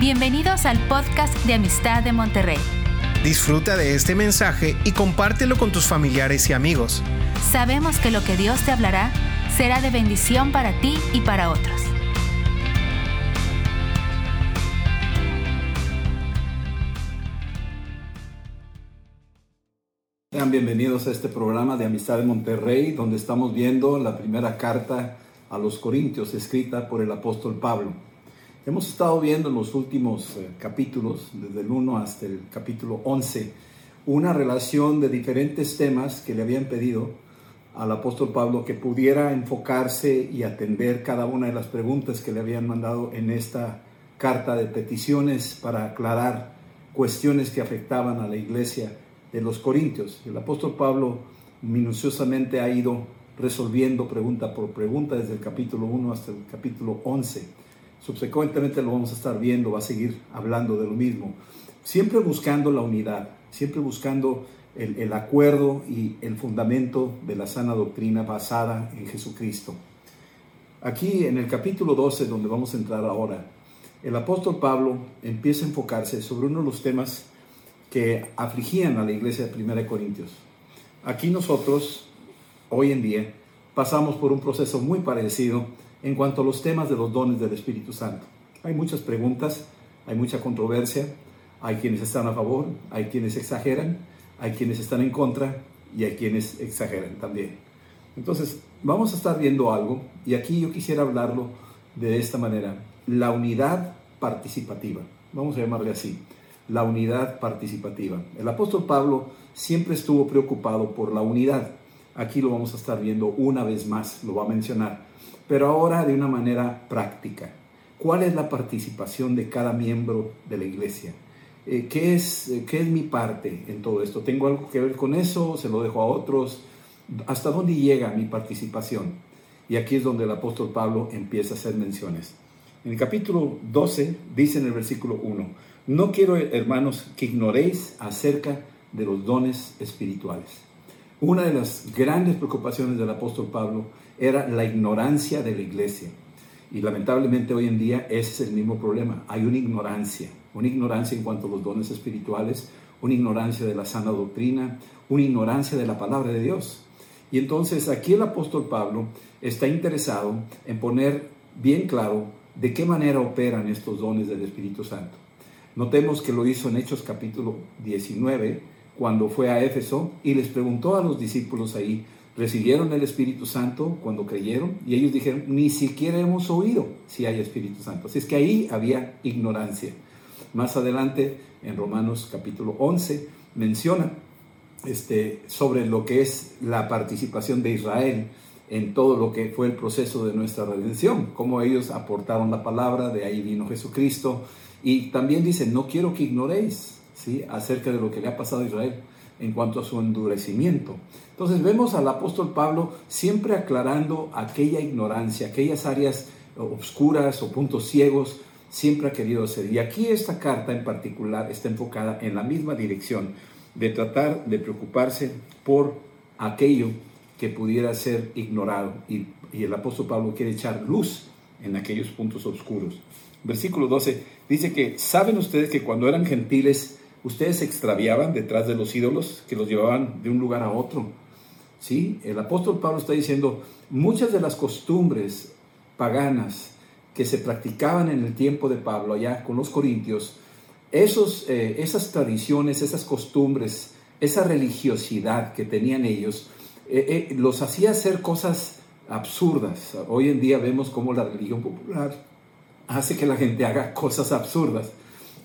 Bienvenidos al podcast de Amistad de Monterrey. Disfruta de este mensaje y compártelo con tus familiares y amigos. Sabemos que lo que Dios te hablará será de bendición para ti y para otros. Sean bienvenidos a este programa de Amistad de Monterrey, donde estamos viendo la primera carta a los Corintios escrita por el apóstol Pablo. Hemos estado viendo en los últimos eh, capítulos, desde el 1 hasta el capítulo 11, una relación de diferentes temas que le habían pedido al apóstol Pablo que pudiera enfocarse y atender cada una de las preguntas que le habían mandado en esta carta de peticiones para aclarar cuestiones que afectaban a la iglesia de los Corintios. El apóstol Pablo minuciosamente ha ido resolviendo pregunta por pregunta desde el capítulo 1 hasta el capítulo 11 subsecuentemente lo vamos a estar viendo, va a seguir hablando de lo mismo. Siempre buscando la unidad, siempre buscando el, acuerdo y el fundamento de la sana doctrina basada en Jesucristo. Aquí en el capítulo 12, donde vamos a entrar ahora, el apóstol Pablo empieza a enfocarse sobre uno de los temas que afligían a la iglesia de 1 Corintios. Aquí nosotros, hoy en día, pasamos por un proceso muy parecido en cuanto a los temas de los dones del Espíritu Santo. Hay muchas preguntas, hay mucha controversia, hay quienes están a favor, hay quienes exageran, hay quienes están en contra y hay quienes exageran también. Entonces, vamos a estar viendo algo y aquí yo quisiera hablarlo de esta manera, la unidad participativa, vamos a llamarle así, la unidad participativa. El apóstol Pablo siempre estuvo preocupado por la unidad. Aquí lo vamos a estar viendo una vez más, lo va a mencionar pero ahora de una manera práctica. ¿Cuál es la participación de cada miembro de la iglesia? Eh, ¿qué, es, eh, ¿Qué es mi parte en todo esto? ¿Tengo algo que ver con eso? ¿Se lo dejo a otros? ¿Hasta dónde llega mi participación? Y aquí es donde el apóstol Pablo empieza a hacer menciones. En el capítulo 12 dice en el versículo 1, no quiero, hermanos, que ignoréis acerca de los dones espirituales. Una de las grandes preocupaciones del apóstol Pablo era la ignorancia de la iglesia. Y lamentablemente hoy en día ese es el mismo problema. Hay una ignorancia, una ignorancia en cuanto a los dones espirituales, una ignorancia de la sana doctrina, una ignorancia de la palabra de Dios. Y entonces aquí el apóstol Pablo está interesado en poner bien claro de qué manera operan estos dones del Espíritu Santo. Notemos que lo hizo en Hechos capítulo 19, cuando fue a Éfeso y les preguntó a los discípulos ahí, recibieron el Espíritu Santo cuando creyeron y ellos dijeron, ni siquiera hemos oído si hay Espíritu Santo. Así es que ahí había ignorancia. Más adelante, en Romanos capítulo 11, menciona este, sobre lo que es la participación de Israel en todo lo que fue el proceso de nuestra redención, cómo ellos aportaron la palabra, de ahí vino Jesucristo. Y también dice, no quiero que ignoréis ¿sí? acerca de lo que le ha pasado a Israel en cuanto a su endurecimiento. Entonces vemos al apóstol Pablo siempre aclarando aquella ignorancia, aquellas áreas obscuras o puntos ciegos, siempre ha querido hacer. Y aquí esta carta en particular está enfocada en la misma dirección, de tratar de preocuparse por aquello que pudiera ser ignorado. Y, y el apóstol Pablo quiere echar luz en aquellos puntos oscuros. Versículo 12 dice que, ¿saben ustedes que cuando eran gentiles, ustedes se extraviaban detrás de los ídolos que los llevaban de un lugar a otro. ¿Sí? El apóstol Pablo está diciendo, muchas de las costumbres paganas que se practicaban en el tiempo de Pablo allá con los corintios, esos, eh, esas tradiciones, esas costumbres, esa religiosidad que tenían ellos, eh, eh, los hacía hacer cosas absurdas. Hoy en día vemos cómo la religión popular hace que la gente haga cosas absurdas.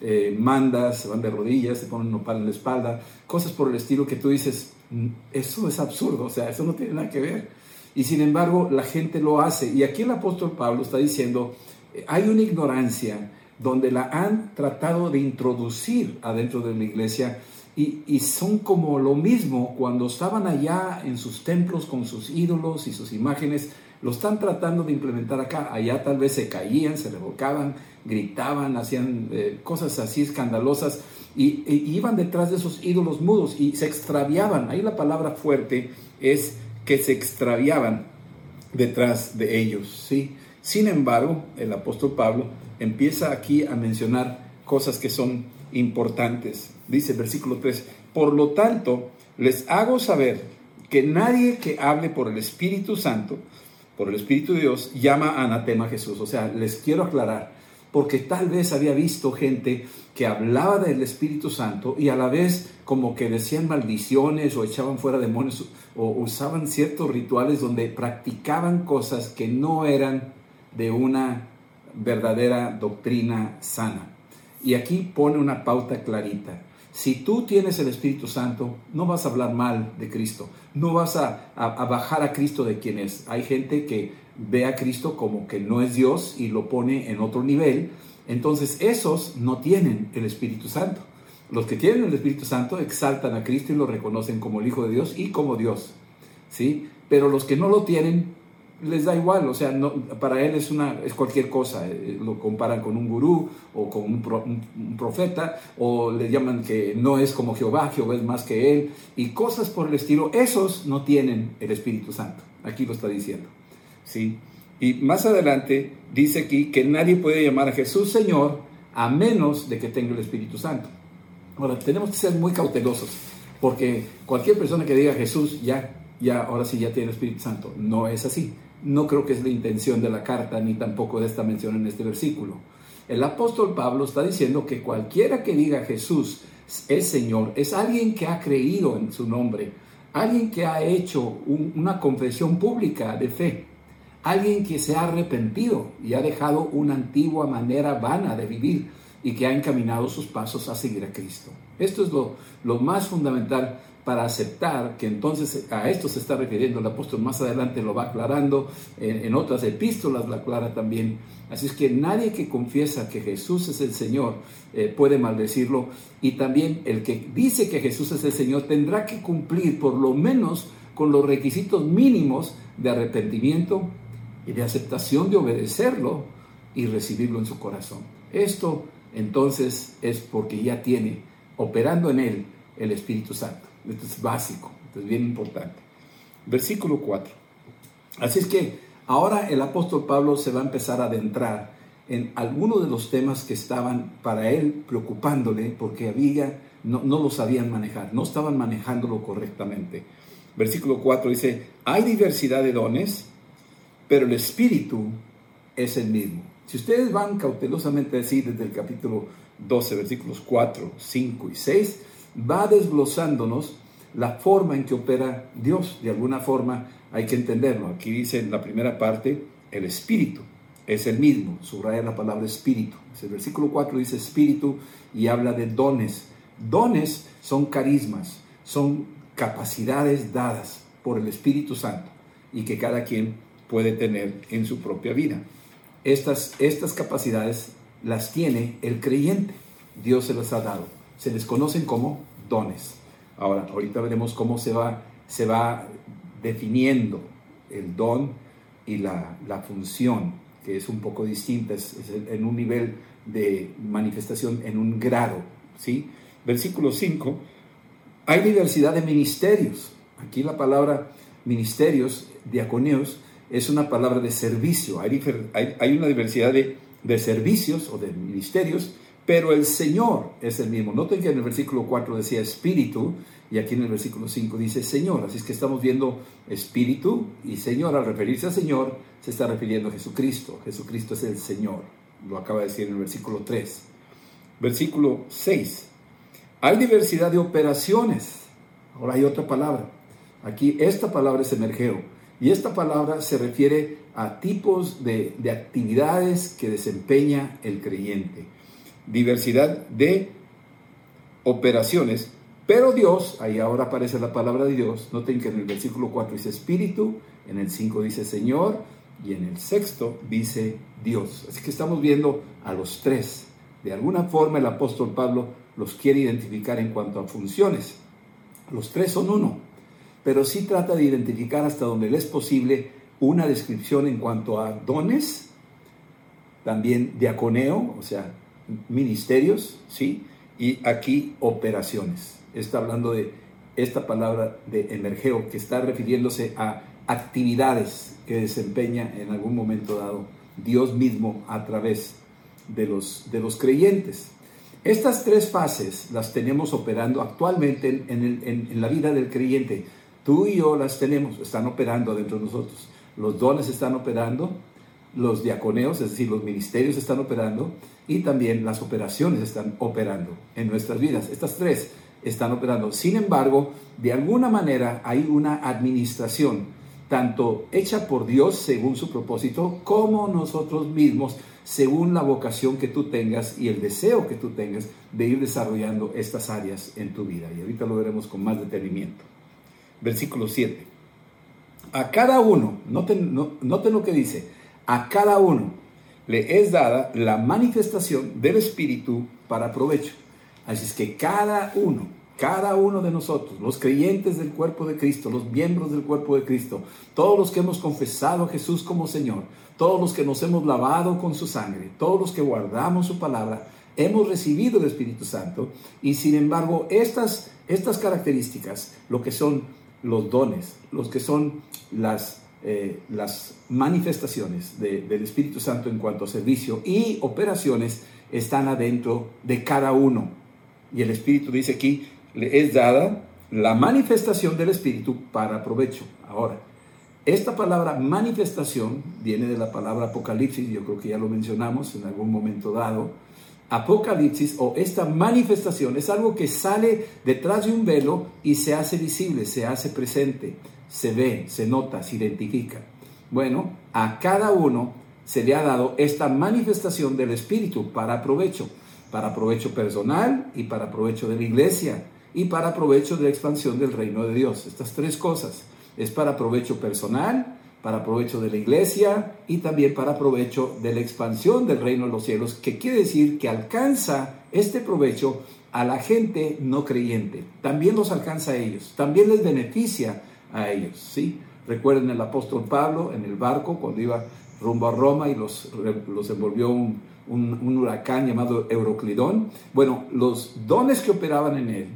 Eh, mandas, se van de rodillas, se ponen un nopal en la espalda, cosas por el estilo que tú dices, mm, eso es absurdo, o sea, eso no tiene nada que ver. Y sin embargo, la gente lo hace. Y aquí el apóstol Pablo está diciendo, eh, hay una ignorancia donde la han tratado de introducir adentro de la iglesia y, y, son como lo mismo cuando estaban allá en sus templos con sus ídolos y sus imágenes, lo están tratando de implementar acá. Allá tal vez se caían, se revolcaban, gritaban, hacían eh, cosas así escandalosas y, iban detrás de esos ídolos mudos y se extraviaban. Ahí la palabra fuerte es que se extraviaban detrás de ellos, ¿sí? Sin embargo, el apóstol Pablo empieza aquí a mencionar cosas que son importantes. Dice versículo 3, por lo tanto, les hago saber que nadie que hable por el Espíritu Santo, por el Espíritu de Dios, llama anatema a Jesús. O sea, les quiero aclarar, porque tal vez había visto gente que hablaba del Espíritu Santo y a la vez como que decían maldiciones o echaban fuera demonios o usaban ciertos rituales donde practicaban cosas que no eran de una verdadera doctrina sana. Y aquí pone una pauta clarita. Si tú tienes el Espíritu Santo, no vas a hablar mal de Cristo, no vas a, bajar a Cristo de quien es. Hay gente que ve a Cristo como que no es Dios y lo pone en otro nivel. Entonces esos no tienen el Espíritu Santo. Los que tienen el Espíritu Santo exaltan a Cristo y lo reconocen como el Hijo de Dios y como Dios. ¿sí? Pero los que no lo tienen les da igual, o sea, para él es, una, es cualquier cosa, eh, lo comparan con un gurú o con un, profeta o le llaman que no es como Jehová, Jehová es más que él y cosas por el estilo, esos no tienen el Espíritu Santo, aquí lo está diciendo, ¿sí? Y más adelante dice aquí que nadie puede llamar a Jesús Señor a menos de que tenga el Espíritu Santo. Ahora, tenemos que ser muy cautelosos, porque cualquier persona que diga Jesús ya, ya, ahora sí ya tiene el Espíritu Santo, no es así. No creo que es la intención de la carta, ni tampoco de esta mención en este versículo. El apóstol Pablo está diciendo que cualquiera que diga Jesús es Señor, es alguien que ha creído en su nombre, alguien que ha hecho una confesión pública de fe, alguien que se ha arrepentido y ha dejado una antigua manera vana de vivir y que ha encaminado sus pasos a seguir a Cristo. Esto es lo, lo más fundamental para aceptar que entonces a esto se está refiriendo el apóstol más adelante lo va aclarando, en, otras epístolas lo aclara también. Así es que nadie que confiesa que Jesús es el Señor eh, puede maldecirlo y también el que dice que Jesús es el Señor tendrá que cumplir por lo menos con los requisitos mínimos de arrepentimiento y de aceptación de obedecerlo y recibirlo en su corazón. Esto entonces es porque ya tiene operando en él el Espíritu Santo. Esto es básico, esto es bien importante. Versículo 4. Así es que ahora el apóstol Pablo se va a empezar a adentrar en algunos de los temas que estaban para él preocupándole porque había, no, no lo sabían manejar, no estaban manejándolo correctamente. Versículo 4 dice, hay diversidad de dones, pero el espíritu es el mismo. Si ustedes van cautelosamente así desde el capítulo 12, versículos 4, 5 y 6, va desglosándonos la forma en que opera Dios. De alguna forma hay que entenderlo. Aquí dice en la primera parte, el espíritu es el mismo, subraya la palabra espíritu. El versículo 4 dice espíritu y habla de dones. Dones son carismas, son capacidades dadas por el Espíritu Santo y que cada quien puede tener en su propia vida. Estas, estas capacidades las tiene el creyente. Dios se las ha dado se les conocen como Ahora, ahorita veremos cómo se va, se va definiendo el don y la, función, que es un poco distinta, es, en un nivel de manifestación, en un grado. ¿sí? Versículo 5, hay diversidad de ministerios. Aquí la palabra ministerios, diaconeos, es una palabra de servicio. Hay, hay, una diversidad de, de servicios o de ministerios pero el Señor es el mismo. Noten que en el versículo 4 decía espíritu y aquí en el versículo 5 dice Señor. Así es que estamos viendo espíritu y Señor. Al referirse al Señor se está refiriendo a Jesucristo. Jesucristo es el Señor. Lo acaba de decir en el versículo 3. Versículo 6. Hay diversidad de operaciones. Ahora hay otra palabra. Aquí esta palabra es emergeo. Y esta palabra se refiere a tipos de, de actividades que desempeña el creyente diversidad de operaciones, pero Dios, ahí ahora aparece la palabra de Dios, noten que en el versículo 4 dice Espíritu, en el 5 dice Señor y en el sexto dice Dios. Así que estamos viendo a los tres. De alguna forma el apóstol Pablo los quiere identificar en cuanto a funciones. Los tres son uno, pero sí trata de identificar hasta donde le es posible una descripción en cuanto a dones, también diaconeo, o sea, ministerios, ¿sí? Y aquí operaciones. Está hablando de esta palabra de emergeo que está refiriéndose a actividades que desempeña en algún momento dado Dios mismo a través de los, de los creyentes. Estas tres fases las tenemos operando actualmente en, la vida del creyente. Tú y yo las tenemos, están operando dentro de nosotros. Los dones están operando, los diaconeos, es decir, los ministerios están operando y también las operaciones están operando en nuestras vidas. Estas tres están operando. Sin embargo, de alguna manera hay una administración, tanto hecha por Dios según su propósito, como nosotros mismos según la vocación que tú tengas y el deseo que tú tengas de ir desarrollando estas áreas en tu vida. Y ahorita lo veremos con más detenimiento. Versículo 7. A cada uno, noten, noten lo que dice, a cada uno le es dada la manifestación del Espíritu para provecho. Así es que cada uno, cada uno de nosotros, los creyentes del cuerpo de Cristo, los miembros del cuerpo de Cristo, todos los que hemos confesado a Jesús como Señor, todos los que nos hemos lavado con su sangre, todos los que guardamos su palabra, hemos recibido el Espíritu Santo y sin embargo estas, estas características, lo que son los dones, los que son las, eh, las manifestaciones del Espíritu Santo en cuanto a servicio y operaciones, están adentro de cada uno. Y el Espíritu dice aquí, le es dada la manifestación del Espíritu para provecho. Ahora, esta palabra manifestación viene de la palabra apocalipsis, yo creo que ya lo mencionamos en algún momento dado. Apocalipsis o esta manifestación es algo que sale detrás de un velo y se hace visible, se hace presente, se ve, se nota, se identifica. Bueno, a cada uno se le ha dado esta manifestación del Espíritu para provecho, para provecho personal y para provecho de la iglesia y para provecho de la expansión del reino de Dios. Estas tres cosas es para provecho personal, para provecho de la iglesia y también para provecho de la expansión del reino de los cielos, que quiere decir que alcanza este provecho a la gente no creyente. También los alcanza a ellos, también les beneficia a ellos, ¿sí? Recuerden el apóstol Pablo en el barco cuando iba rumbo a Roma y los, los envolvió un, un, huracán llamado Euroclidón. Bueno, los dones que operaban en él,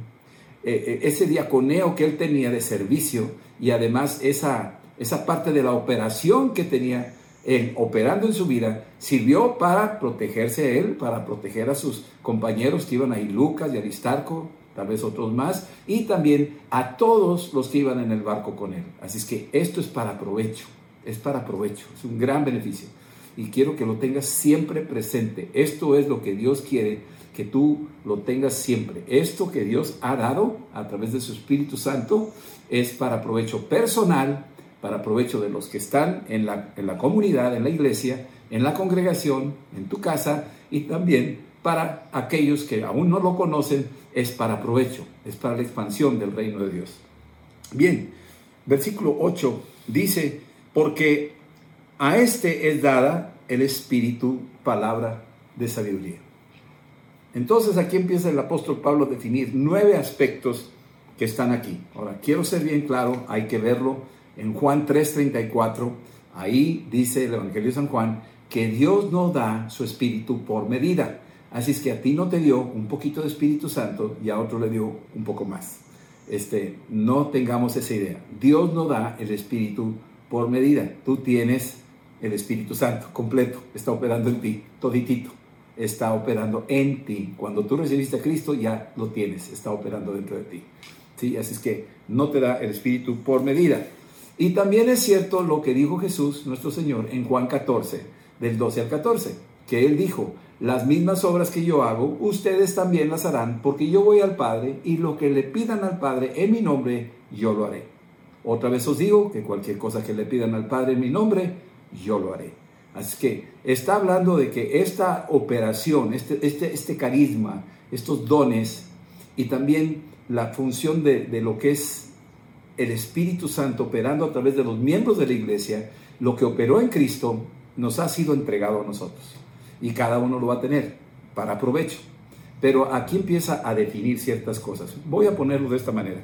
eh, eh, ese diaconeo que él tenía de servicio, y además esa, esa parte de la operación que tenía él operando en su vida sirvió para protegerse a él, para proteger a sus compañeros que iban ahí, Lucas y Aristarco, tal vez otros más, y también a todos los que iban en el barco con él. Así es que esto es para provecho, es para provecho, es un gran beneficio. Y quiero que lo tengas siempre presente. Esto es lo que Dios quiere que tú lo tengas siempre. Esto que Dios ha dado a través de su Espíritu Santo es para provecho personal, para provecho de los que están en la, en la comunidad, en la iglesia, en la congregación, en tu casa y también para aquellos que aún no lo conocen, es para provecho, es para la expansión del reino de Dios. Bien, versículo 8 dice, porque a este es dada el Espíritu, palabra de sabiduría. Entonces aquí empieza el apóstol Pablo a definir nueve aspectos que están aquí. Ahora, quiero ser bien claro, hay que verlo en Juan 3:34, ahí dice el Evangelio de San Juan que Dios no da su espíritu por medida. Así es que a ti no te dio un poquito de Espíritu Santo y a otro le dio un poco más. Este, no tengamos esa idea. Dios no da el espíritu por medida. Tú tienes el Espíritu Santo completo, está operando en ti, toditito está operando en ti. Cuando tú recibiste a Cristo ya lo tienes, está operando dentro de ti. ¿sí? Así es que no te da el Espíritu por medida. Y también es cierto lo que dijo Jesús, nuestro Señor, en Juan 14, del 12 al 14, que Él dijo, las mismas obras que yo hago, ustedes también las harán, porque yo voy al Padre y lo que le pidan al Padre en mi nombre, yo lo haré. Otra vez os digo que cualquier cosa que le pidan al Padre en mi nombre, yo lo haré. Así que está hablando de que esta operación, este, este, este carisma, estos dones y también la función de, lo que es el Espíritu Santo operando a través de los miembros de la iglesia, lo que operó en Cristo nos ha sido entregado a nosotros. Y cada uno lo va a tener para provecho. Pero aquí empieza a definir ciertas cosas. Voy a ponerlo de esta manera.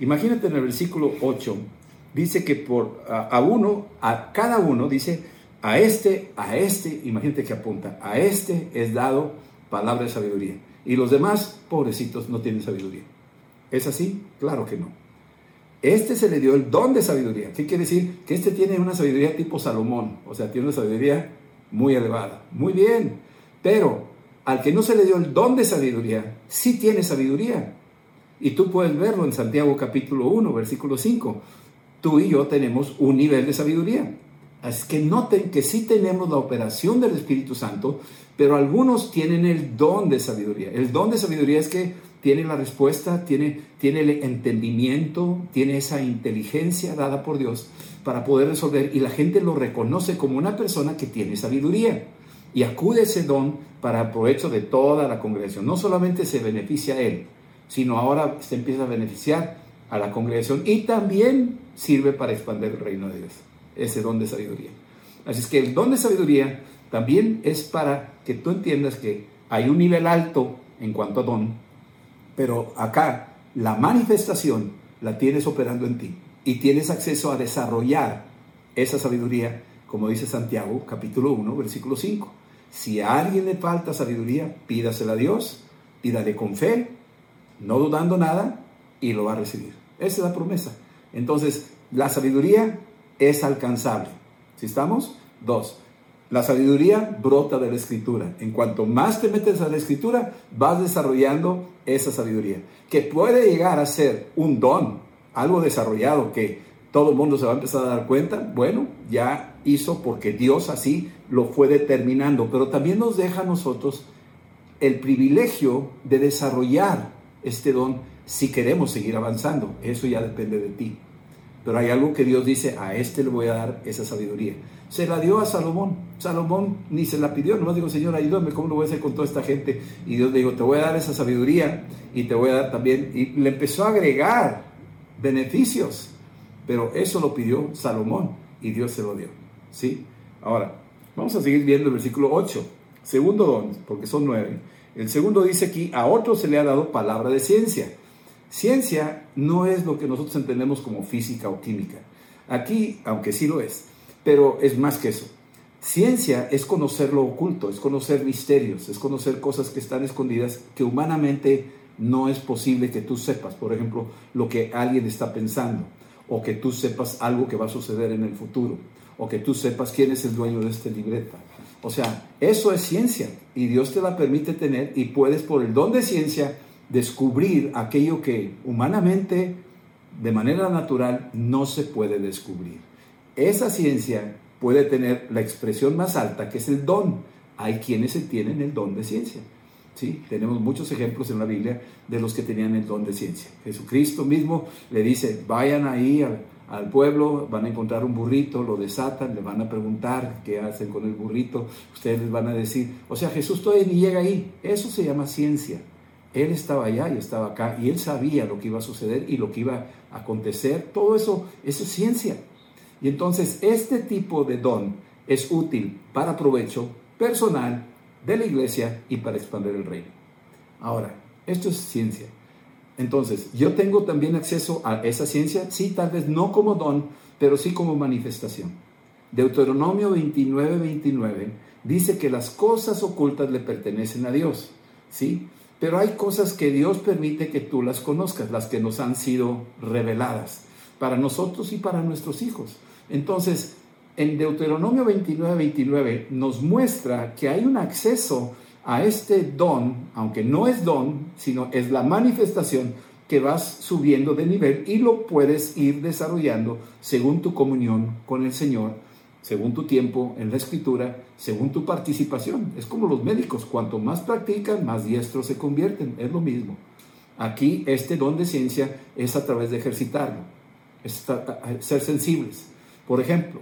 Imagínate en el versículo 8, dice que por a, uno, a cada uno, dice, a este, a este, imagínate que apunta, a este es dado palabra de sabiduría. Y los demás, pobrecitos, no tienen sabiduría. ¿Es así? Claro que no. Este se le dio el don de sabiduría. ¿Qué quiere decir? Que este tiene una sabiduría tipo Salomón, o sea, tiene una sabiduría muy elevada. Muy bien. Pero al que no se le dio el don de sabiduría, sí tiene sabiduría. Y tú puedes verlo en Santiago capítulo 1, versículo 5. Tú y yo tenemos un nivel de sabiduría. Así que noten que sí tenemos la operación del Espíritu Santo, pero algunos tienen el don de sabiduría. El don de sabiduría es que tiene la respuesta, tiene, tiene el entendimiento, tiene esa inteligencia dada por Dios para poder resolver y la gente lo reconoce como una persona que tiene sabiduría y acude ese don para provecho de toda la congregación. No solamente se beneficia a él, sino ahora se empieza a beneficiar a la congregación y también sirve para expandir el reino de Dios, ese don de sabiduría. Así es que el don de sabiduría también es para que tú entiendas que hay un nivel alto en cuanto a don, pero acá la manifestación la tienes operando en ti y tienes acceso a desarrollar esa sabiduría, como dice Santiago capítulo 1, versículo 5. Si a alguien le falta sabiduría, pídasela a Dios, pídale con fe, no dudando nada, y lo va a recibir. Esa es la promesa. Entonces, la sabiduría es alcanzable. ¿Sí estamos? Dos, la sabiduría brota de la escritura. En cuanto más te metes a la escritura, vas desarrollando esa sabiduría, que puede llegar a ser un don, algo desarrollado que todo el mundo se va a empezar a dar cuenta. Bueno, ya hizo porque Dios así lo fue determinando, pero también nos deja a nosotros el privilegio de desarrollar este don si queremos seguir avanzando. Eso ya depende de ti. Pero hay algo que Dios dice, a este le voy a dar esa sabiduría se la dio a Salomón. Salomón ni se la pidió, nomás digo, Señor, ayúdame, ¿cómo lo voy a hacer con toda esta gente? Y Dios le dijo, te voy a dar esa sabiduría y te voy a dar también, y le empezó a agregar beneficios, pero eso lo pidió Salomón y Dios se lo dio. ¿Sí? Ahora, vamos a seguir viendo el versículo 8. Segundo don, porque son nueve. El segundo dice aquí, a otro se le ha dado palabra de ciencia. Ciencia no es lo que nosotros entendemos como física o química. Aquí, aunque sí lo es, pero es más que eso. Ciencia es conocer lo oculto, es conocer misterios, es conocer cosas que están escondidas que humanamente no es posible que tú sepas. Por ejemplo, lo que alguien está pensando, o que tú sepas algo que va a suceder en el futuro, o que tú sepas quién es el dueño de este libreta. O sea, eso es ciencia y Dios te la permite tener y puedes por el don de ciencia descubrir aquello que humanamente, de manera natural, no se puede descubrir. Esa ciencia puede tener la expresión más alta, que es el don. Hay quienes tienen el don de ciencia. ¿Sí? Tenemos muchos ejemplos en la Biblia de los que tenían el don de ciencia. Jesucristo mismo le dice, vayan ahí al, pueblo, van a encontrar un burrito, lo desatan, le van a preguntar qué hacen con el burrito, ustedes les van a decir, o sea, Jesús todavía ni llega ahí. Eso se llama ciencia. Él estaba allá y estaba acá y él sabía lo que iba a suceder y lo que iba a acontecer. Todo eso, eso es ciencia. Y entonces este tipo de don es útil para provecho personal de la iglesia y para expandir el reino. Ahora, esto es ciencia. Entonces, yo tengo también acceso a esa ciencia, sí, tal vez no como don, pero sí como manifestación. Deuteronomio 29, 29 dice que las cosas ocultas le pertenecen a Dios, ¿sí? Pero hay cosas que Dios permite que tú las conozcas, las que nos han sido reveladas, para nosotros y para nuestros hijos. Entonces, en Deuteronomio 29, 29 nos muestra que hay un acceso a este don, aunque no es don, sino es la manifestación que vas subiendo de nivel y lo puedes ir desarrollando según tu comunión con el Señor, según tu tiempo en la escritura, según tu participación. Es como los médicos, cuanto más practican, más diestros se convierten, es lo mismo. Aquí este don de ciencia es a través de ejercitarlo, es ser sensibles por ejemplo,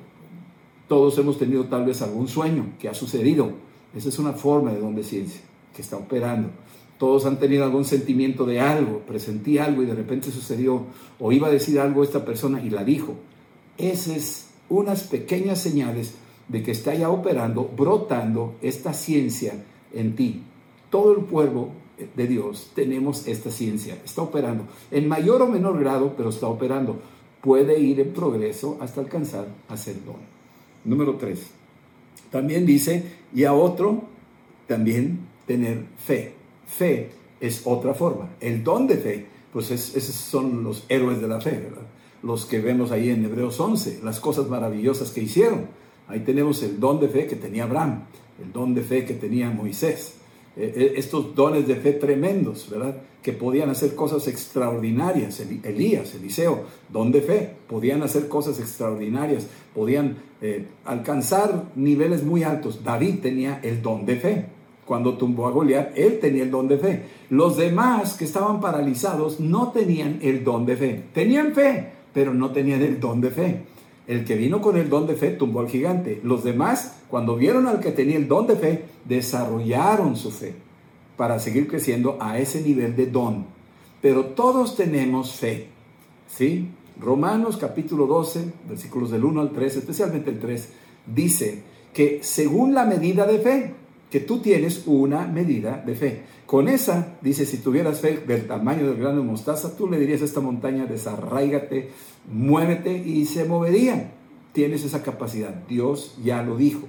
todos hemos tenido tal vez algún sueño que ha sucedido. Esa es una forma de don de ciencia que está operando. Todos han tenido algún sentimiento de algo, presentí algo y de repente sucedió, o iba a decir algo esta persona y la dijo. Esas es unas pequeñas señales de que está ya operando, brotando esta ciencia en ti. Todo el pueblo de Dios tenemos esta ciencia, está operando, en mayor o menor grado, pero está operando puede ir en progreso hasta alcanzar a ser don. Número tres, también dice, y a otro también tener fe. Fe es otra forma. El don de fe, pues esos son los héroes de la fe, ¿verdad? Los que vemos ahí en Hebreos 11, las cosas maravillosas que hicieron. Ahí tenemos el don de fe que tenía Abraham, el don de fe que tenía Moisés. Eh, eh, estos dones de fe tremendos, ¿verdad? Que podían hacer cosas extraordinarias. Elías, Eliseo, don de fe, podían hacer cosas extraordinarias, podían eh, alcanzar niveles muy altos. David tenía el don de fe. Cuando tumbó a Goliat, él tenía el don de fe. Los demás que estaban paralizados no tenían el don de fe. Tenían fe, pero no tenían el don de fe. El que vino con el don de fe tumbó al gigante. Los demás, cuando vieron al que tenía el don de fe, desarrollaron su fe para seguir creciendo a ese nivel de don. Pero todos tenemos fe. ¿Sí? Romanos capítulo 12, versículos del 1 al 3, especialmente el 3, dice que según la medida de fe, que tú tienes una medida de fe. Con esa, dice, si tuvieras fe del tamaño del grano de mostaza, tú le dirías a esta montaña, desarraígate, muévete y se movería. Tienes esa capacidad. Dios ya lo dijo.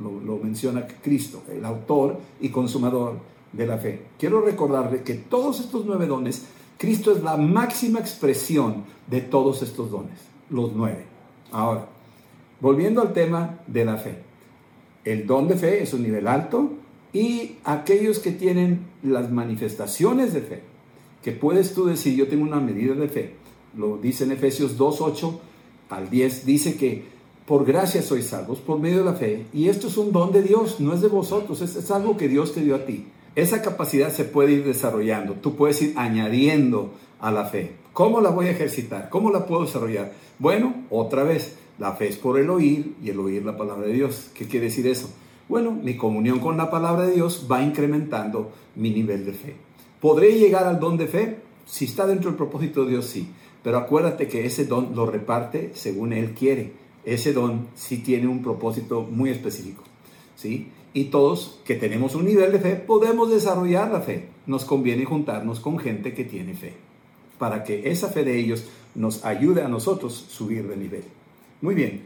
Lo, lo, menciona Cristo, el autor y consumador de la fe. Quiero recordarle que todos estos nueve dones, Cristo es la máxima expresión de todos estos dones, los nueve. Ahora, volviendo al tema de la fe. El don de fe es un nivel alto y aquellos que tienen las manifestaciones de fe, que puedes tú decir, yo tengo una medida de fe, lo dice en Efesios 2, 8 al 10, dice que por gracia sois salvos, por medio de la fe, y esto es un don de Dios, no es de vosotros, es, es algo que Dios te dio a ti. Esa capacidad se puede ir desarrollando, tú puedes ir añadiendo a la fe. ¿Cómo la voy a ejercitar? ¿Cómo la puedo desarrollar? Bueno, otra vez, la fe es por el oír y el oír la palabra de Dios. ¿Qué quiere decir eso? Bueno, mi comunión con la palabra de Dios va incrementando mi nivel de fe. ¿Podré llegar al don de fe? Si está dentro del propósito de Dios, sí. Pero acuérdate que ese don lo reparte según Él quiere. Ese don sí tiene un propósito muy específico. ¿sí? Y todos que tenemos un nivel de fe podemos desarrollar la fe. Nos conviene juntarnos con gente que tiene fe para que esa fe de ellos nos ayude a nosotros subir de nivel. Muy bien,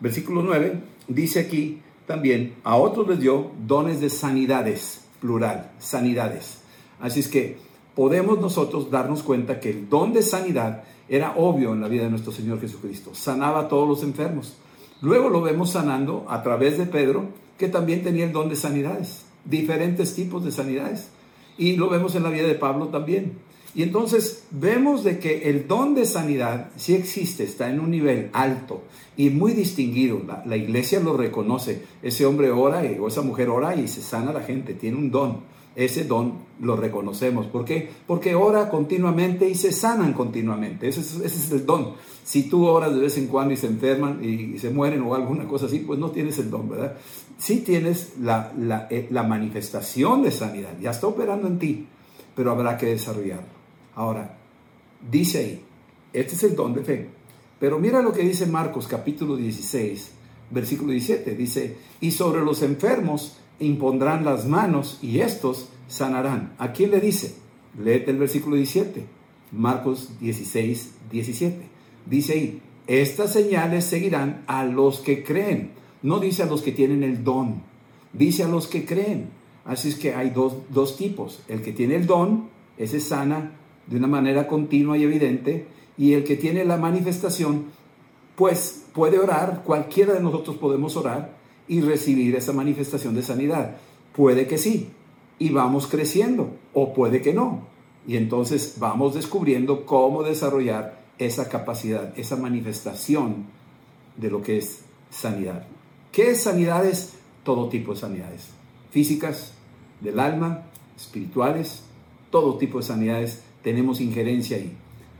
versículo 9 dice aquí también, a otros les dio dones de sanidades, plural, sanidades. Así es que podemos nosotros darnos cuenta que el don de sanidad era obvio en la vida de nuestro Señor Jesucristo. Sanaba a todos los enfermos. Luego lo vemos sanando a través de Pedro, que también tenía el don de sanidades, diferentes tipos de sanidades. Y lo vemos en la vida de Pablo también. Y entonces vemos de que el don de sanidad sí existe, está en un nivel alto y muy distinguido. La, iglesia lo reconoce. Ese hombre ora o esa mujer ora y se sana la gente, tiene un don. Ese don lo reconocemos. ¿Por qué? Porque ora continuamente y se sanan continuamente. Ese es, el don. Si tú oras de vez en cuando y se enferman y, se mueren o alguna cosa así, pues no tienes el don, ¿verdad? Sí tienes la, la eh, manifestación de sanidad, ya está operando en ti, pero habrá que desarrollarlo. Ahora, dice ahí, este es el don de fe. Pero mira lo que dice Marcos capítulo 16, versículo 17. Dice, y sobre los enfermos impondrán las manos y estos sanarán. ¿A quién le dice? Léete el versículo 17. Marcos 16, 17. Dice ahí, estas señales seguirán a los que creen. No dice a los que tienen el don, dice a los que creen. Así es que hay dos, dos tipos. El que tiene el don, ese sana de una manera continua y evidente, y el que tiene la manifestación, pues puede orar, cualquiera de nosotros podemos orar y recibir esa manifestación de sanidad. Puede que sí, y vamos creciendo, o puede que no. Y entonces vamos descubriendo cómo desarrollar esa capacidad, esa manifestación de lo que es sanidad. ¿Qué es sanidades? Todo tipo de sanidades. Físicas, del alma, espirituales, todo tipo de sanidades tenemos injerencia ahí.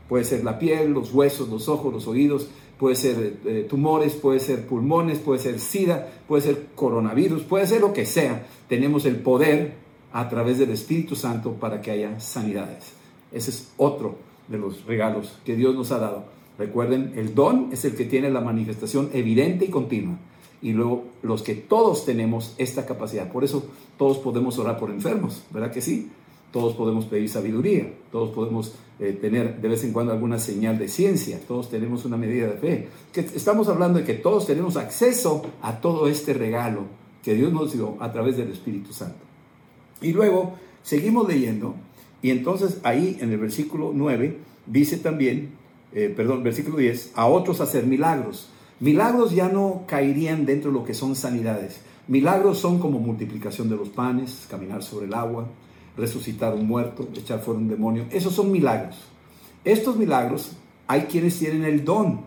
Puede ser la piel, los huesos, los ojos, los oídos, puede ser eh, tumores, puede ser pulmones, puede ser sida, puede ser coronavirus, puede ser lo que sea. Tenemos el poder a través del Espíritu Santo para que haya sanidades. Ese es otro de los regalos que Dios nos ha dado. Recuerden, el don es el que tiene la manifestación evidente y continua. Y luego los que todos tenemos esta capacidad. Por eso todos podemos orar por enfermos, ¿verdad que sí? Todos podemos pedir sabiduría, todos podemos eh, tener de vez en cuando alguna señal de ciencia, todos tenemos una medida de fe. Que estamos hablando de que todos tenemos acceso a todo este regalo que Dios nos dio a través del Espíritu Santo. Y luego seguimos leyendo y entonces ahí en el versículo 9 dice también, eh, perdón, versículo 10, a otros hacer milagros. Milagros ya no caerían dentro de lo que son sanidades. Milagros son como multiplicación de los panes, caminar sobre el agua, resucitar un muerto, echar fuera un demonio. Esos son milagros. Estos milagros, hay quienes tienen el don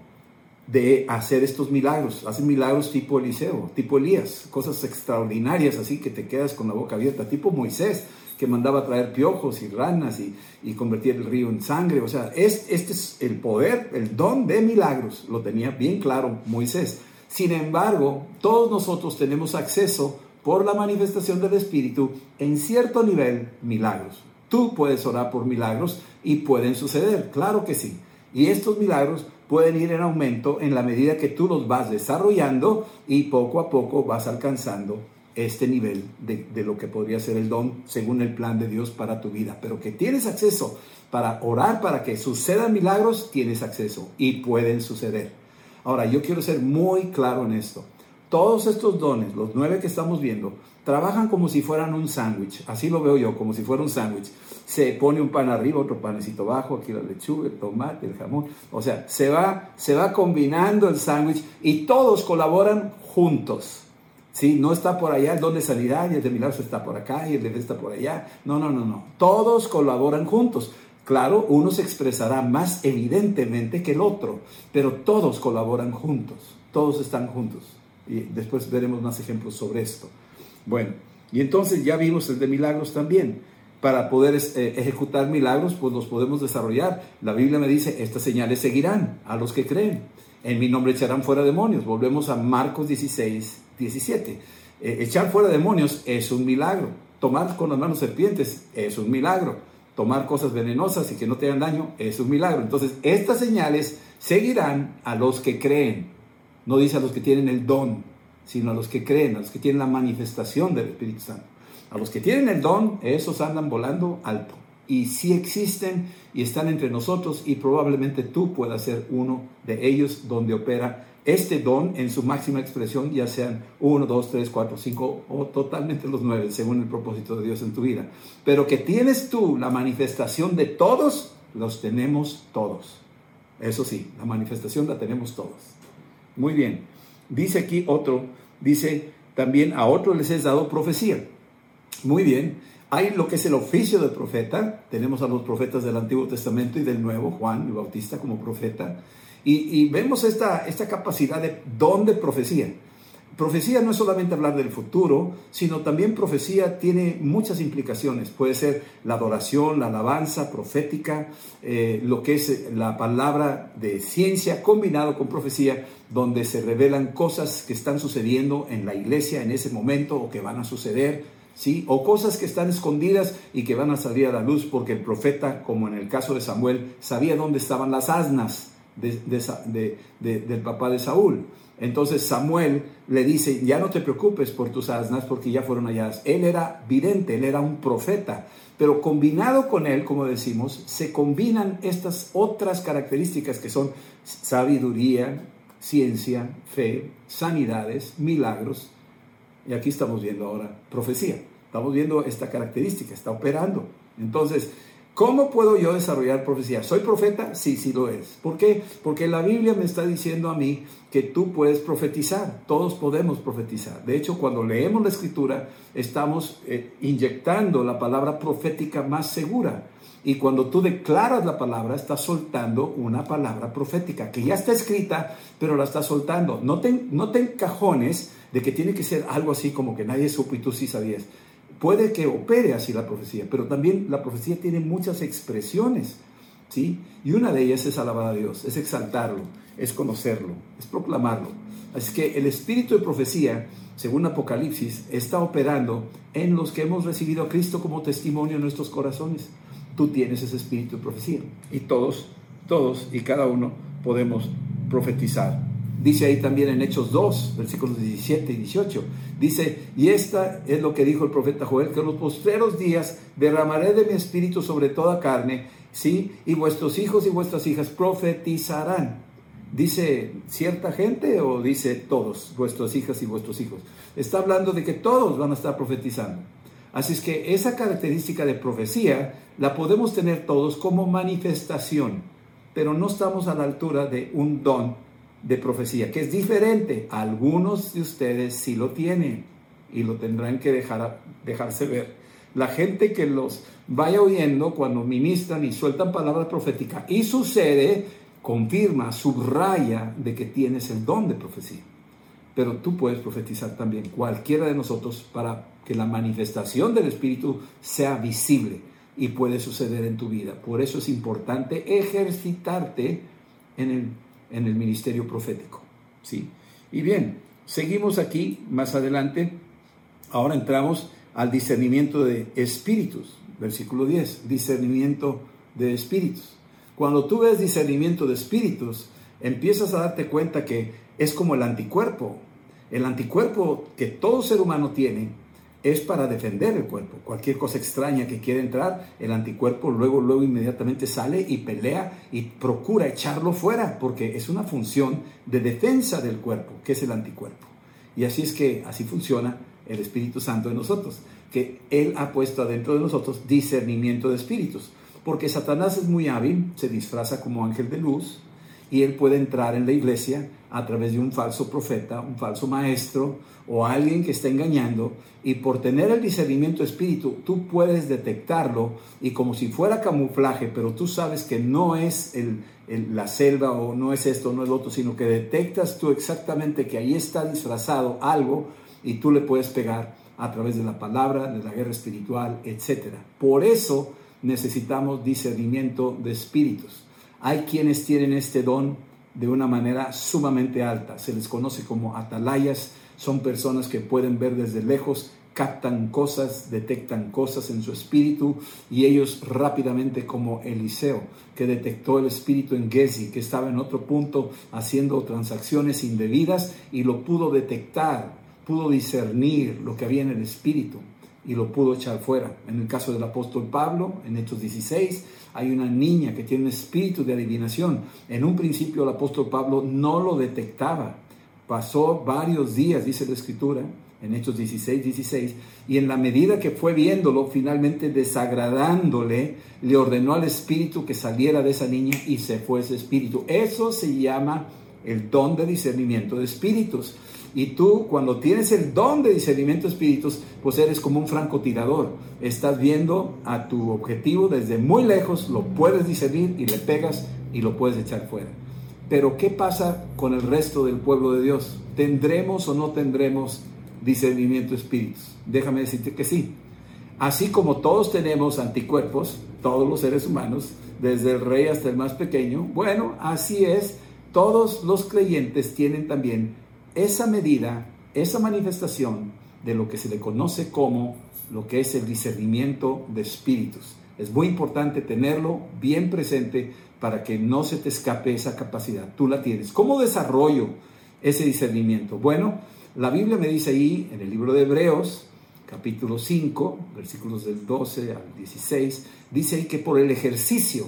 de hacer estos milagros. Hacen milagros tipo Eliseo, tipo Elías, cosas extraordinarias así que te quedas con la boca abierta, tipo Moisés, que mandaba traer piojos y ranas y, y convertir el río en sangre. O sea, es, este es el poder, el don de milagros. Lo tenía bien claro Moisés. Sin embargo, todos nosotros tenemos acceso por la manifestación del Espíritu en cierto nivel milagros. Tú puedes orar por milagros y pueden suceder, claro que sí. Y estos milagros pueden ir en aumento en la medida que tú los vas desarrollando y poco a poco vas alcanzando este nivel de, lo que podría ser el don según el plan de Dios para tu vida. Pero que tienes acceso para orar para que sucedan milagros, tienes acceso y pueden suceder. Ahora, yo quiero ser muy claro en esto. Todos estos dones, los nueve que estamos viendo, trabajan como si fueran un sándwich. Así lo veo yo, como si fuera un sándwich. Se pone un pan arriba, otro panecito abajo, aquí la lechuga, el tomate, el jamón. O sea, se va, se va combinando el sándwich y todos colaboran juntos. ¿Sí? No está por allá el don de sanidad y el de milagros está por acá y el de está por allá. No, no, no, no. Todos colaboran juntos. Claro, uno se expresará más evidentemente que el otro, pero todos colaboran juntos. Todos están juntos. Y después veremos más ejemplos sobre esto. Bueno, y entonces ya vimos el de milagros también. Para poder eh, ejecutar milagros, pues los podemos desarrollar. La Biblia me dice, estas señales seguirán a los que creen. En mi nombre echarán fuera demonios. Volvemos a Marcos 16, 17. Eh, echar fuera demonios es un milagro. Tomar con las manos serpientes es un milagro. Tomar cosas venenosas y que no te hagan daño es un milagro. Entonces, estas señales seguirán a los que creen. No dice a los que tienen el don, sino a los que creen, a los que tienen la manifestación del Espíritu Santo. A los que tienen el don, esos andan volando alto. Y sí existen y están entre nosotros y probablemente tú puedas ser uno de ellos donde opera este don en su máxima expresión, ya sean uno, dos, tres, cuatro, cinco o totalmente los nueve, según el propósito de Dios en tu vida. Pero que tienes tú la manifestación de todos, los tenemos todos. Eso sí, la manifestación la tenemos todos. Muy bien. Dice aquí otro, dice también a otros les es dado profecía. Muy bien. Hay lo que es el oficio de profeta. Tenemos a los profetas del Antiguo Testamento y del Nuevo, Juan el Bautista como profeta. Y, vemos esta, esta capacidad de don de profecía. Profecía no es solamente hablar del futuro, sino también profecía tiene muchas implicaciones. Puede ser la adoración, la alabanza profética, eh, lo que es la palabra de ciencia combinado con profecía, donde se revelan cosas que están sucediendo en la iglesia en ese momento o que van a suceder. ¿Sí? O cosas que están escondidas y que van a salir a la luz porque el profeta, como en el caso de Samuel, sabía dónde estaban las asnas del papá de Saúl. Entonces Samuel le dice, ya no te preocupes por tus asnas porque ya fueron halladas. Él era vidente, él era un profeta, pero combinado con él, como decimos, se combinan estas otras características que son sabiduría, ciencia, fe, sanidades, milagros. Y aquí estamos viendo ahora profecía. Estamos viendo esta característica, está operando. Entonces, ¿Cómo puedo yo desarrollar profecía? ¿Soy profeta? Sí, sí lo es. ¿Por qué? Porque la Biblia me está diciendo a mí que tú puedes profetizar. Todos podemos profetizar. De hecho, cuando leemos la escritura, estamos eh, inyectando la palabra profética más segura. Y cuando tú declaras la palabra, estás soltando una palabra profética que ya está escrita, pero la estás soltando. No te, no te encajones de que tiene que ser algo así como que nadie supo y tú sí sabías puede que opere así la profecía, pero también la profecía tiene muchas expresiones, ¿sí? Y una de ellas es alabar a Dios, es exaltarlo, es conocerlo, es proclamarlo. Así que el espíritu de profecía, según Apocalipsis, está operando en los que hemos recibido a Cristo como testimonio en nuestros corazones. Tú tienes ese espíritu de profecía y todos, todos y cada uno podemos profetizar. Dice ahí también en Hechos 2, versículos 17 y 18. Dice, y esta es lo que dijo el profeta Joel, que en los postreros días derramaré de mi espíritu sobre toda carne, ¿sí? Y vuestros hijos y vuestras hijas profetizarán. ¿Dice cierta gente o dice todos, vuestras hijas y vuestros hijos? Está hablando de que todos van a estar profetizando. Así es que esa característica de profecía la podemos tener todos como manifestación, pero no estamos a la altura de un don de profecía, que es diferente. Algunos de ustedes sí lo tienen y lo tendrán que dejar, dejarse ver. La gente que los vaya oyendo cuando ministran y sueltan palabras proféticas y sucede, confirma, subraya de que tienes el don de profecía. Pero tú puedes profetizar también, cualquiera de nosotros, para que la manifestación del Espíritu sea visible y puede suceder en tu vida. Por eso es importante ejercitarte en el, en el ministerio profético. ¿sí? Y bien, seguimos aquí más adelante. Ahora entramos al discernimiento de espíritus. Versículo 10, discernimiento de espíritus. Cuando tú ves discernimiento de espíritus, empiezas a darte cuenta que es como el anticuerpo. El anticuerpo que todo ser humano tiene es para defender el cuerpo. Cualquier cosa extraña que quiera entrar, el anticuerpo luego, luego inmediatamente sale y pelea y procura echarlo fuera, porque es una función de defensa del cuerpo, que es el anticuerpo. Y así es que así funciona el Espíritu Santo en nosotros, que Él ha puesto adentro de nosotros discernimiento de espíritus, porque Satanás es muy hábil, se disfraza como ángel de luz, y él puede entrar en la iglesia a través de un falso profeta, un falso maestro o alguien que está engañando y por tener el discernimiento espíritu tú puedes detectarlo y como si fuera camuflaje, pero tú sabes que no es la selva o no es esto, no es lo otro, sino que detectas tú exactamente que ahí está disfrazado algo y tú le puedes pegar a través de la palabra, de la guerra espiritual, etc. Por eso necesitamos discernimiento de espíritus. Hay quienes tienen este don de una manera sumamente alta. Se les conoce como atalayas. Son personas que pueden ver desde lejos, captan cosas, detectan cosas en su espíritu y ellos rápidamente como Eliseo, que detectó el espíritu en Gezi, que estaba en otro punto haciendo transacciones indebidas y lo pudo detectar, pudo discernir lo que había en el espíritu y lo pudo echar fuera. En el caso del apóstol Pablo, en Hechos 16, hay una niña que tiene un espíritu de adivinación. En un principio el apóstol Pablo no lo detectaba. Pasó varios días, dice la escritura, en Hechos 16, 16, y en la medida que fue viéndolo, finalmente desagradándole, le ordenó al espíritu que saliera de esa niña y se fue ese espíritu. Eso se llama el don de discernimiento de espíritus. Y tú, cuando tienes el don de discernimiento de espíritus, pues eres como un francotirador. Estás viendo a tu objetivo desde muy lejos, lo puedes discernir y le pegas y lo puedes echar fuera. Pero ¿qué pasa con el resto del pueblo de Dios? ¿Tendremos o no tendremos discernimiento de espíritus? Déjame decirte que sí. Así como todos tenemos anticuerpos, todos los seres humanos, desde el rey hasta el más pequeño, bueno, así es, todos los creyentes tienen también esa medida, esa manifestación de lo que se le conoce como lo que es el discernimiento de espíritus. Es muy importante tenerlo bien presente para que no se te escape esa capacidad. Tú la tienes. ¿Cómo desarrollo ese discernimiento? Bueno, la Biblia me dice ahí en el libro de Hebreos, capítulo 5, versículos del 12 al 16, dice ahí que por el ejercicio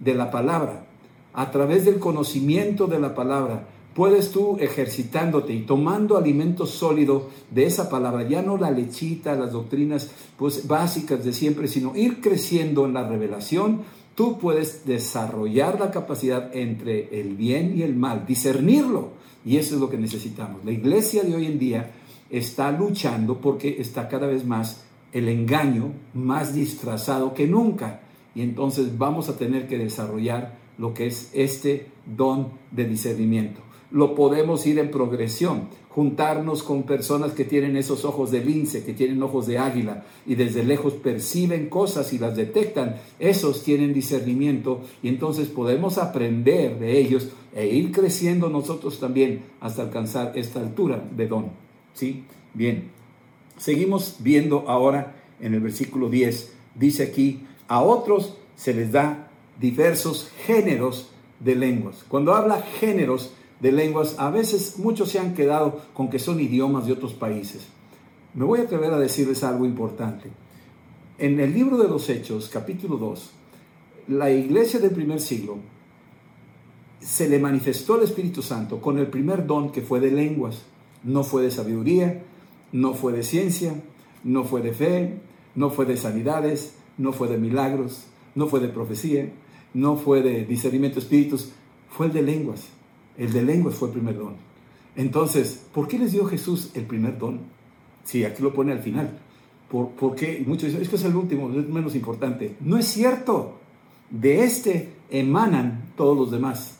de la palabra, a través del conocimiento de la palabra, puedes tú ejercitándote y tomando alimento sólido de esa palabra, ya no la lechita, las doctrinas pues básicas de siempre, sino ir creciendo en la revelación, tú puedes desarrollar la capacidad entre el bien y el mal, discernirlo, y eso es lo que necesitamos. La iglesia de hoy en día está luchando porque está cada vez más el engaño más disfrazado que nunca, y entonces vamos a tener que desarrollar lo que es este don de discernimiento lo podemos ir en progresión, juntarnos con personas que tienen esos ojos de lince, que tienen ojos de águila y desde lejos perciben cosas y las detectan, esos tienen discernimiento y entonces podemos aprender de ellos e ir creciendo nosotros también hasta alcanzar esta altura de don. ¿Sí? Bien. Seguimos viendo ahora en el versículo 10, dice aquí, a otros se les da diversos géneros de lenguas. Cuando habla géneros, de lenguas, a veces muchos se han quedado con que son idiomas de otros países. Me voy a atrever a decirles algo importante. En el libro de los Hechos, capítulo 2, la iglesia del primer siglo se le manifestó el Espíritu Santo con el primer don que fue de lenguas. No fue de sabiduría, no fue de ciencia, no fue de fe, no fue de sanidades, no fue de milagros, no fue de profecía, no fue de discernimiento de espíritus, fue el de lenguas. El de lenguas fue el primer don. Entonces, ¿por qué les dio Jesús el primer don? Sí, aquí lo pone al final. ¿Por, por qué? Muchos dicen, es que es el último, es menos importante. No es cierto. De este emanan todos los demás.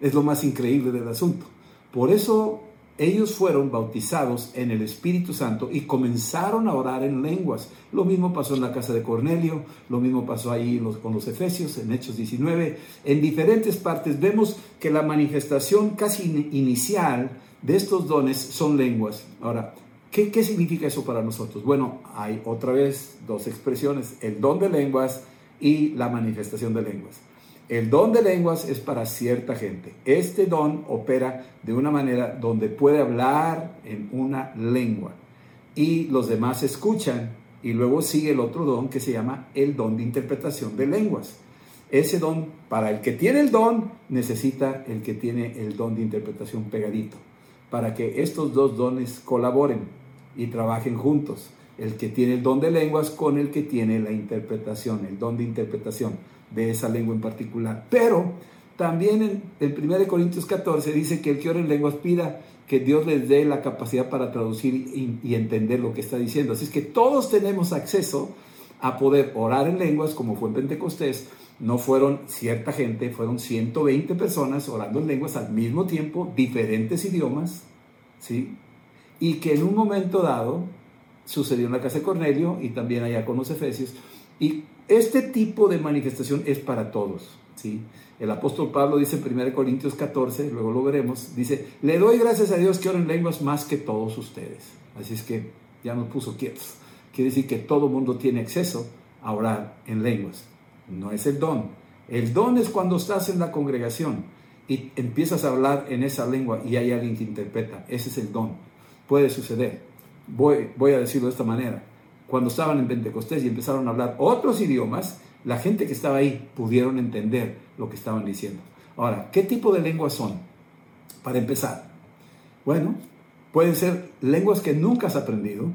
Es lo más increíble del asunto. Por eso ellos fueron bautizados en el Espíritu Santo y comenzaron a orar en lenguas. Lo mismo pasó en la casa de Cornelio, lo mismo pasó ahí con los Efesios en Hechos 19. En diferentes partes vemos que la manifestación casi inicial de estos dones son lenguas. Ahora, ¿qué, ¿qué significa eso para nosotros? Bueno, hay otra vez dos expresiones, el don de lenguas y la manifestación de lenguas. El don de lenguas es para cierta gente. Este don opera de una manera donde puede hablar en una lengua y los demás escuchan y luego sigue el otro don que se llama el don de interpretación de lenguas. Ese don, para el que tiene el don, necesita el que tiene el don de interpretación pegadito, para que estos dos dones colaboren y trabajen juntos. El que tiene el don de lenguas con el que tiene la interpretación, el don de interpretación de esa lengua en particular. Pero también en el 1 Corintios 14 dice que el que ora en lenguas pida que Dios les dé la capacidad para traducir y, entender lo que está diciendo. Así es que todos tenemos acceso a poder orar en lenguas como fue en Pentecostés. No fueron cierta gente, fueron 120 personas orando en lenguas al mismo tiempo, diferentes idiomas, ¿sí? Y que en un momento dado sucedió en la casa de Cornelio y también allá con los Efesios. Y este tipo de manifestación es para todos. ¿sí? El apóstol Pablo dice en 1 Corintios 14, luego lo veremos, dice, le doy gracias a Dios que oren lenguas más que todos ustedes. Así es que ya nos puso quietos. Quiere decir que todo mundo tiene acceso a orar en lenguas. No es el don. El don es cuando estás en la congregación y empiezas a hablar en esa lengua y hay alguien que interpreta. Ese es el don. Puede suceder. Voy, a decirlo de esta manera cuando estaban en Pentecostés y empezaron a hablar otros idiomas, la gente que estaba ahí pudieron entender lo que estaban diciendo. Ahora, ¿qué tipo de lenguas son? Para empezar, bueno, pueden ser lenguas que nunca has aprendido,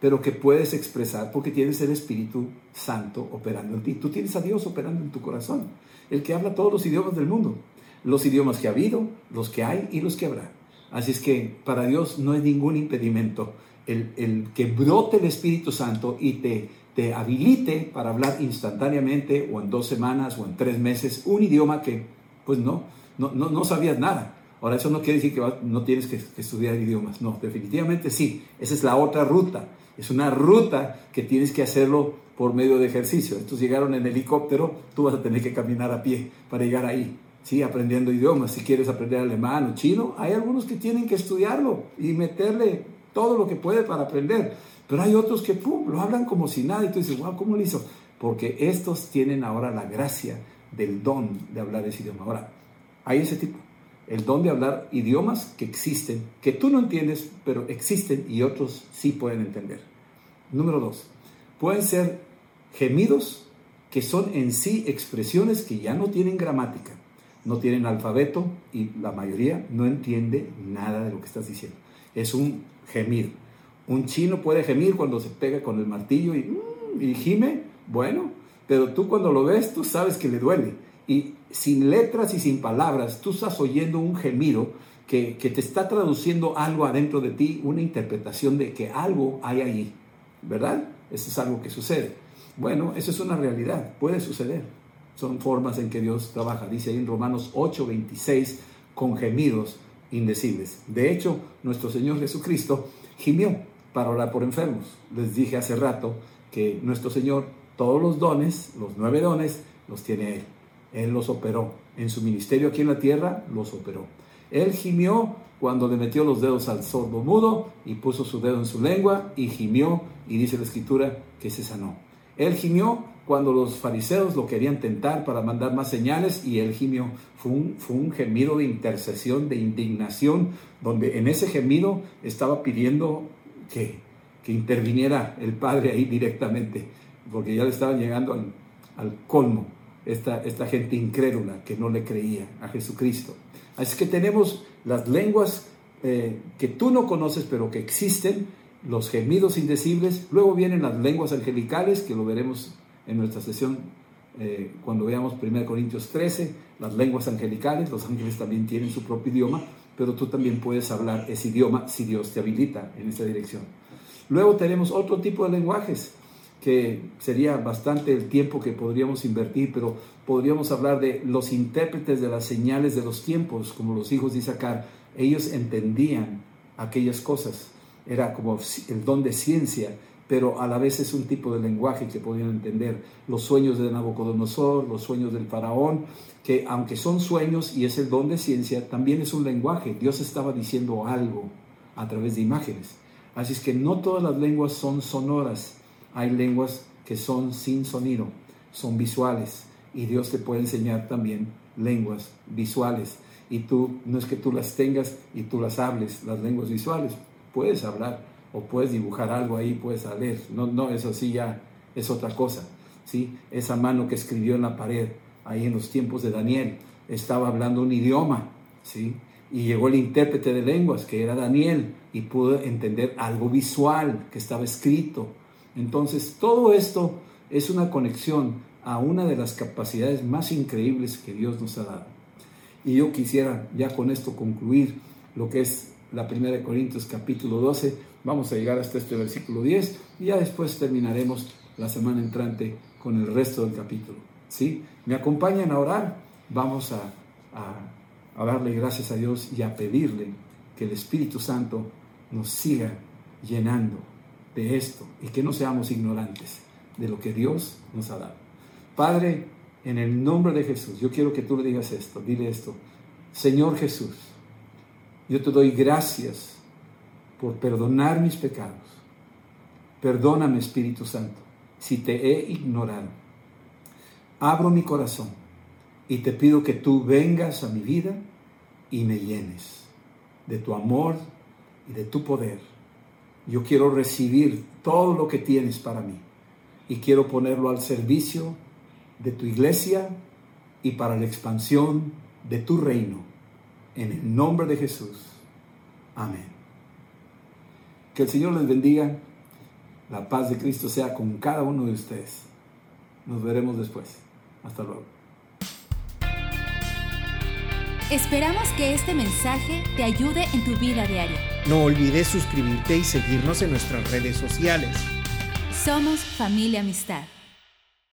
pero que puedes expresar porque tienes el Espíritu Santo operando en ti. Tú tienes a Dios operando en tu corazón, el que habla todos los idiomas del mundo, los idiomas que ha habido, los que hay y los que habrá. Así es que para Dios no hay ningún impedimento el, que brote el Espíritu Santo y te, te habilite para hablar instantáneamente o en dos semanas o en tres meses un idioma que pues no, no, no, sabías nada. Ahora, eso no quiere decir que no tienes que, estudiar idiomas, no, definitivamente sí, esa es la otra ruta, es una ruta que tienes que hacerlo por medio de ejercicio. Estos llegaron en helicóptero, tú vas a tener que caminar a pie para llegar ahí. Sí, aprendiendo idiomas. Si quieres aprender alemán o chino, hay algunos que tienen que estudiarlo y meterle todo lo que puede para aprender. Pero hay otros que, pum, lo hablan como si nada y tú dices, wow, ¿cómo lo hizo? Porque estos tienen ahora la gracia del don de hablar ese idioma. Ahora, hay ese tipo, el don de hablar idiomas que existen, que tú no entiendes, pero existen y otros sí pueden entender. Número dos, pueden ser gemidos que son en sí expresiones que ya no tienen gramática, no tienen alfabeto y la mayoría no entiende nada de lo que estás diciendo. Es un gemir. Un chino puede gemir cuando se pega con el martillo y, mm, y gime, bueno, pero tú cuando lo ves, tú sabes que le duele. Y sin letras y sin palabras, tú estás oyendo un gemido que, que, te está traduciendo algo adentro de ti, una interpretación de que algo hay ahí, ¿verdad? Eso es algo que sucede. Bueno, eso es una realidad, puede suceder. Son formas en que Dios trabaja. Dice ahí en Romanos 8, 26, con gemidos indecibles. De hecho, nuestro Señor Jesucristo gimió para orar por enfermos. Les dije hace rato que nuestro Señor, todos los dones, los nueve dones, los tiene Él. Él los operó. En su ministerio aquí en la tierra, los operó. Él gimió cuando le metió los dedos al sordo mudo y puso su dedo en su lengua y gimió y dice la escritura que se sanó. Él gimió cuando los fariseos lo querían tentar para mandar más señales y él gimió. Fue un, fue un gemido de intercesión, de indignación, donde en ese gemido estaba pidiendo que, que interviniera el Padre ahí directamente, porque ya le estaban llegando al, colmo esta, esta gente incrédula que no le creía a Jesucristo. Así que tenemos las lenguas eh, que tú no conoces, pero que existen, los gemidos indecibles, luego vienen las lenguas angelicales, que lo veremos en nuestra sesión eh, cuando veamos 1 Corintios 13, las lenguas angelicales, los ángeles también tienen su propio idioma, pero tú también puedes hablar ese idioma si Dios te habilita en esa dirección. Luego tenemos otro tipo de lenguajes, que sería bastante el tiempo que podríamos invertir, pero podríamos hablar de los intérpretes de las señales de los tiempos, como los hijos de Isaacar. Ellos entendían aquellas cosas, era como el don de ciencia, pero a la vez es un tipo de lenguaje que podían entender. Los sueños de Nabucodonosor, los sueños del faraón, que aunque son sueños y es el don de ciencia, también es un lenguaje. Dios estaba diciendo algo a través de imágenes. Así es que no todas las lenguas son sonoras, hay lenguas que son sin sonido, son visuales. Y Dios te puede enseñar también lenguas visuales. Y tú, no es que tú las tengas y tú las hables, las lenguas visuales. Puedes hablar o puedes dibujar algo ahí, puedes leer. No, no, eso sí ya es otra cosa. ¿sí? Esa mano que escribió en la pared, ahí en los tiempos de Daniel, estaba hablando un idioma. ¿sí? Y llegó el intérprete de lenguas, que era Daniel, y pudo entender algo visual que estaba escrito. Entonces, todo esto es una conexión a una de las capacidades más increíbles que Dios nos ha dado. Y yo quisiera ya con esto concluir lo que es la primera de Corintios capítulo 12. Vamos a llegar hasta este versículo 10 y ya después terminaremos la semana entrante con el resto del capítulo. ¿Sí? ¿Me acompañan a orar? Vamos a, a, darle gracias a Dios y a pedirle que el Espíritu Santo nos siga llenando de esto y que no seamos ignorantes de lo que Dios nos ha dado. Padre, en el nombre de Jesús, yo quiero que tú le digas esto, dile esto. Señor Jesús, yo te doy gracias por perdonar mis pecados. Perdóname, Espíritu Santo, si te he ignorado. Abro mi corazón y te pido que tú vengas a mi vida y me llenes de tu amor y de tu poder. Yo quiero recibir todo lo que tienes para mí y quiero ponerlo al servicio de tu iglesia y para la expansión de tu reino. En el nombre de Jesús. Amén. Que el Señor les bendiga. La paz de Cristo sea con cada uno de ustedes. Nos veremos después. Hasta luego. Esperamos que este mensaje te ayude en tu vida diaria. No olvides suscribirte y seguirnos en nuestras redes sociales. Somos familia amistad.